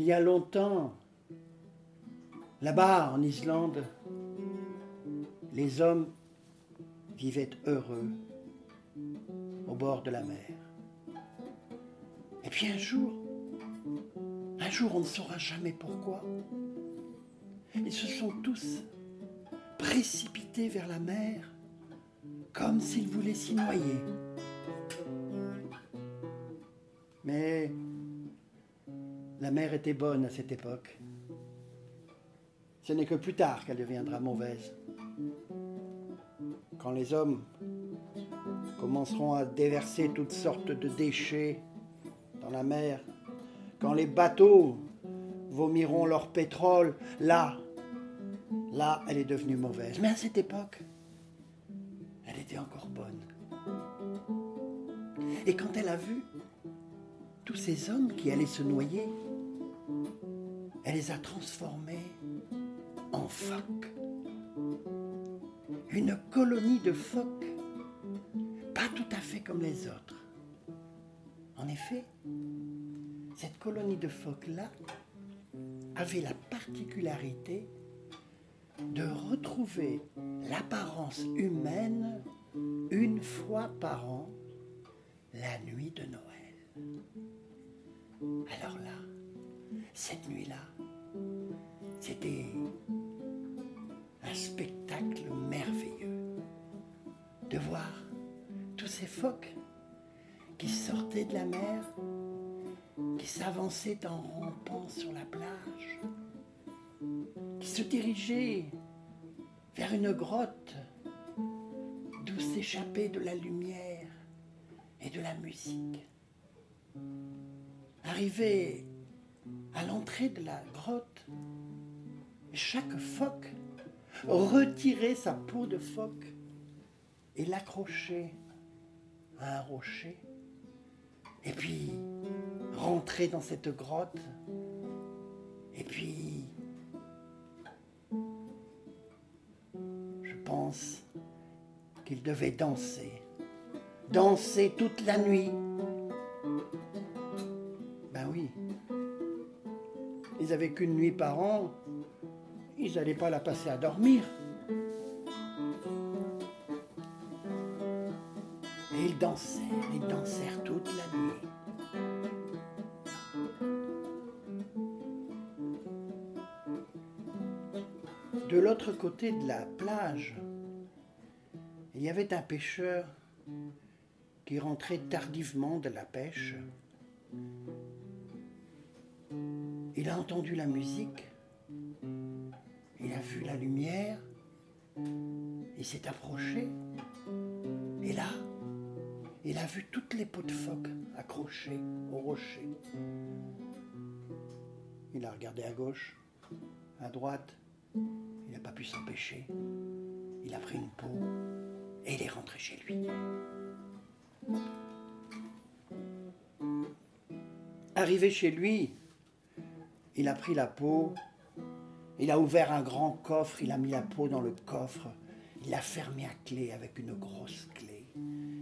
Il y a longtemps, là-bas en Islande, les hommes vivaient heureux au bord de la mer. Et puis un jour, un jour on ne saura jamais pourquoi, ils se sont tous précipités vers la mer comme s'ils voulaient s'y noyer. Mer était bonne à cette époque. Ce n'est que plus tard qu'elle deviendra mauvaise. Quand les hommes commenceront à déverser toutes sortes de déchets dans la mer, quand les bateaux vomiront leur pétrole, là, là, elle est devenue mauvaise. Mais à cette époque, elle était encore bonne. Et quand elle a vu tous ces hommes qui allaient se noyer, elle les a transformés en phoques. Une colonie de phoques, pas tout à fait comme les autres. En effet, cette colonie de phoques-là avait la particularité de retrouver l'apparence humaine une fois par an, la nuit de Noël. Alors là, cette nuit-là, c'était un spectacle merveilleux de voir tous ces phoques qui sortaient de la mer, qui s'avançaient en rampant sur la plage, qui se dirigeaient vers une grotte d'où s'échappait de la lumière et de la musique. Arrivé à l'entrée de la grotte, chaque phoque retirait sa peau de phoque et l'accrochait à un rocher, et puis rentrait dans cette grotte, et puis je pense qu'il devait danser, danser toute la nuit. Ils n'avaient qu'une nuit par an, ils n'allaient pas la passer à dormir. Et ils dansèrent, ils dansèrent toute la nuit. De l'autre côté de la plage, il y avait un pêcheur qui rentrait tardivement de la pêche. Il a entendu la musique, il a vu la lumière, il s'est approché, et là, il a vu toutes les peaux de phoque accrochées au rocher. Il a regardé à gauche, à droite, il n'a pas pu s'empêcher. Il a pris une peau et il est rentré chez lui. Arrivé chez lui, il a pris la peau, il a ouvert un grand coffre, il a mis la peau dans le coffre, il l'a fermé à clé avec une grosse clé.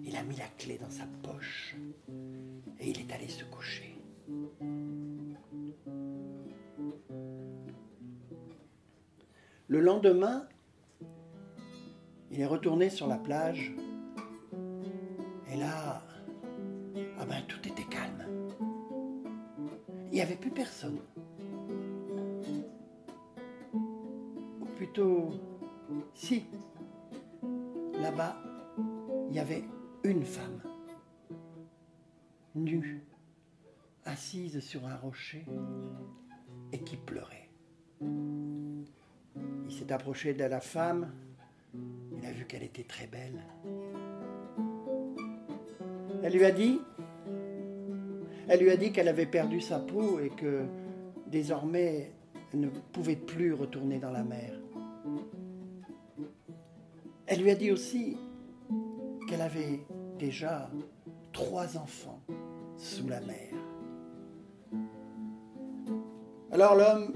Il a mis la clé dans sa poche et il est allé se coucher. Le lendemain, il est retourné sur la plage et là, ah ben tout était calme. Il n'y avait plus personne. Plutôt, si, là-bas, il y avait une femme, nue, assise sur un rocher et qui pleurait. Il s'est approché de la femme, il a vu qu'elle était très belle. Elle lui a dit, elle lui a dit qu'elle avait perdu sa peau et que désormais elle ne pouvait plus retourner dans la mer. Elle lui a dit aussi qu'elle avait déjà trois enfants sous la mer. Alors l'homme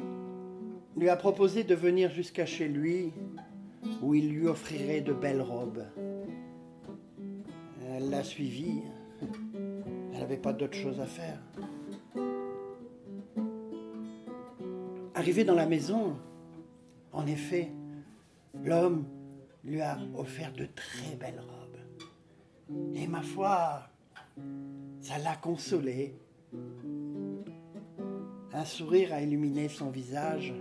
lui a proposé de venir jusqu'à chez lui où il lui offrirait de belles robes. Elle l'a suivi. Elle n'avait pas d'autre chose à faire. Arrivé dans la maison, en effet, l'homme lui a offert de très belles robes. Et ma foi, ça l'a consolé. Un sourire a illuminé son visage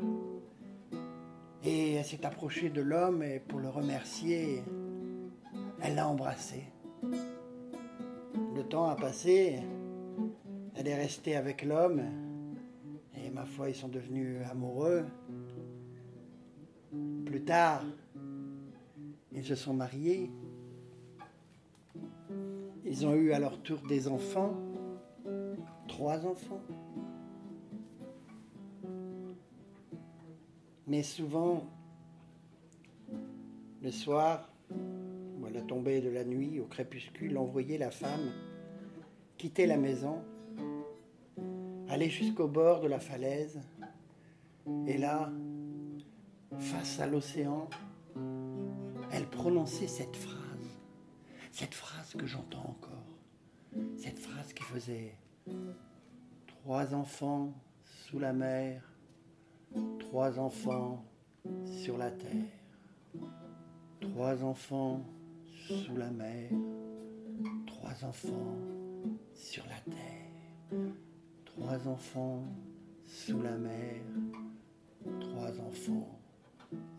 et elle s'est approchée de l'homme et pour le remercier, elle l'a embrassé. Le temps a passé, elle est restée avec l'homme et ma foi, ils sont devenus amoureux. Plus tard, ils se sont mariés. Ils ont eu à leur tour des enfants, trois enfants. Mais souvent, le soir, ou à la tombée de la nuit, au crépuscule, on voyait la femme quitter la maison, aller jusqu'au bord de la falaise, et là, face à l'océan, elle prononçait cette phrase, cette phrase que j'entends encore, cette phrase qui faisait trois enfants sous la mer, Trois enfants sur la terre. Trois enfants sous la mer. Trois enfants sur la terre. Trois enfants sous la mer. Trois enfants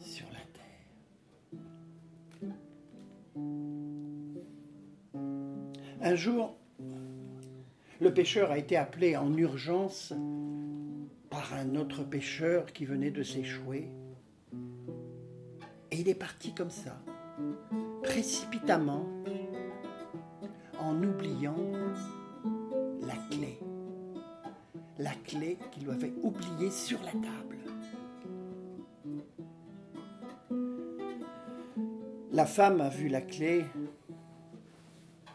sur la terre. Un jour, le pêcheur a été appelé en urgence par un autre pêcheur qui venait de s'échouer. Et il est parti comme ça, précipitamment, en oubliant la clé. La clé qu'il avait oubliée sur la table. La femme a vu la clé,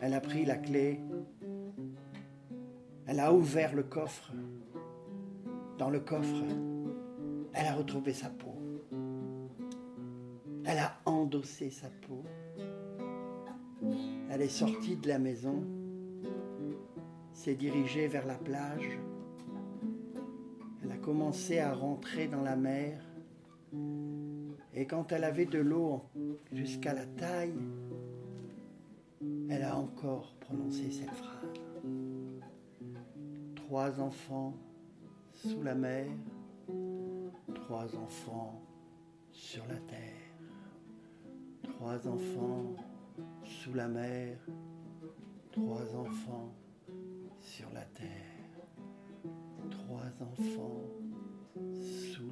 elle a pris la clé, elle a ouvert le coffre dans le coffre, elle a retrouvé sa peau. Elle a endossé sa peau. Elle est sortie de la maison, s'est dirigée vers la plage. Elle a commencé à rentrer dans la mer. Et quand elle avait de l'eau jusqu'à la taille, elle a encore prononcé cette phrase. Trois enfants sous la mer, trois enfants sur la terre, trois enfants sous la mer, trois enfants sur la terre, trois enfants sous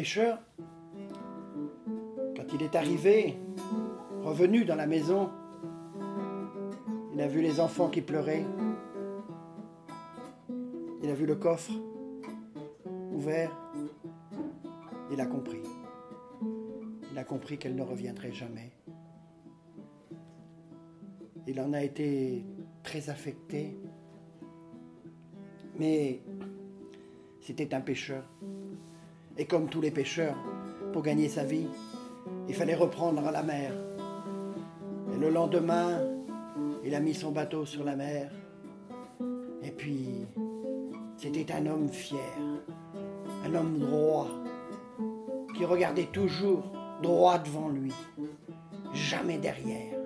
pêcheur, quand il est arrivé, revenu dans la maison, il a vu les enfants qui pleuraient. Il a vu le coffre ouvert. Il a compris. Il a compris qu'elle ne reviendrait jamais. Il en a été très affecté. Mais c'était un pêcheur. Et comme tous les pêcheurs, pour gagner sa vie, il fallait reprendre la mer. Et le lendemain, il a mis son bateau sur la mer. Et puis, c'était un homme fier, un homme droit, qui regardait toujours droit devant lui, jamais derrière.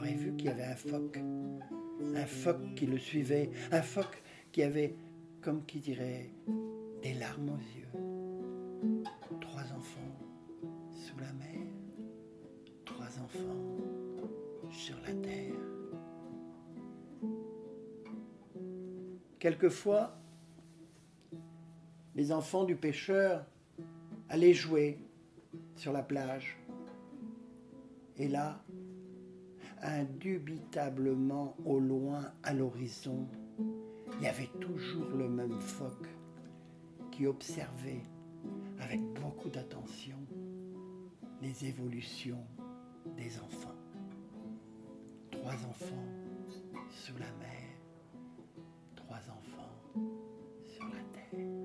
Aurait vu qu'il y avait un phoque. Un phoque qui le suivait. Un phoque qui avait, comme qui dirait, des larmes aux yeux. Trois enfants sous la mer. Trois enfants sur la terre. Quelquefois, les enfants du pêcheur aller jouer sur la plage. Et là, indubitablement au loin, à l'horizon, il y avait toujours le même phoque qui observait avec beaucoup d'attention les évolutions des enfants. Trois enfants sous la mer, trois enfants sur la terre.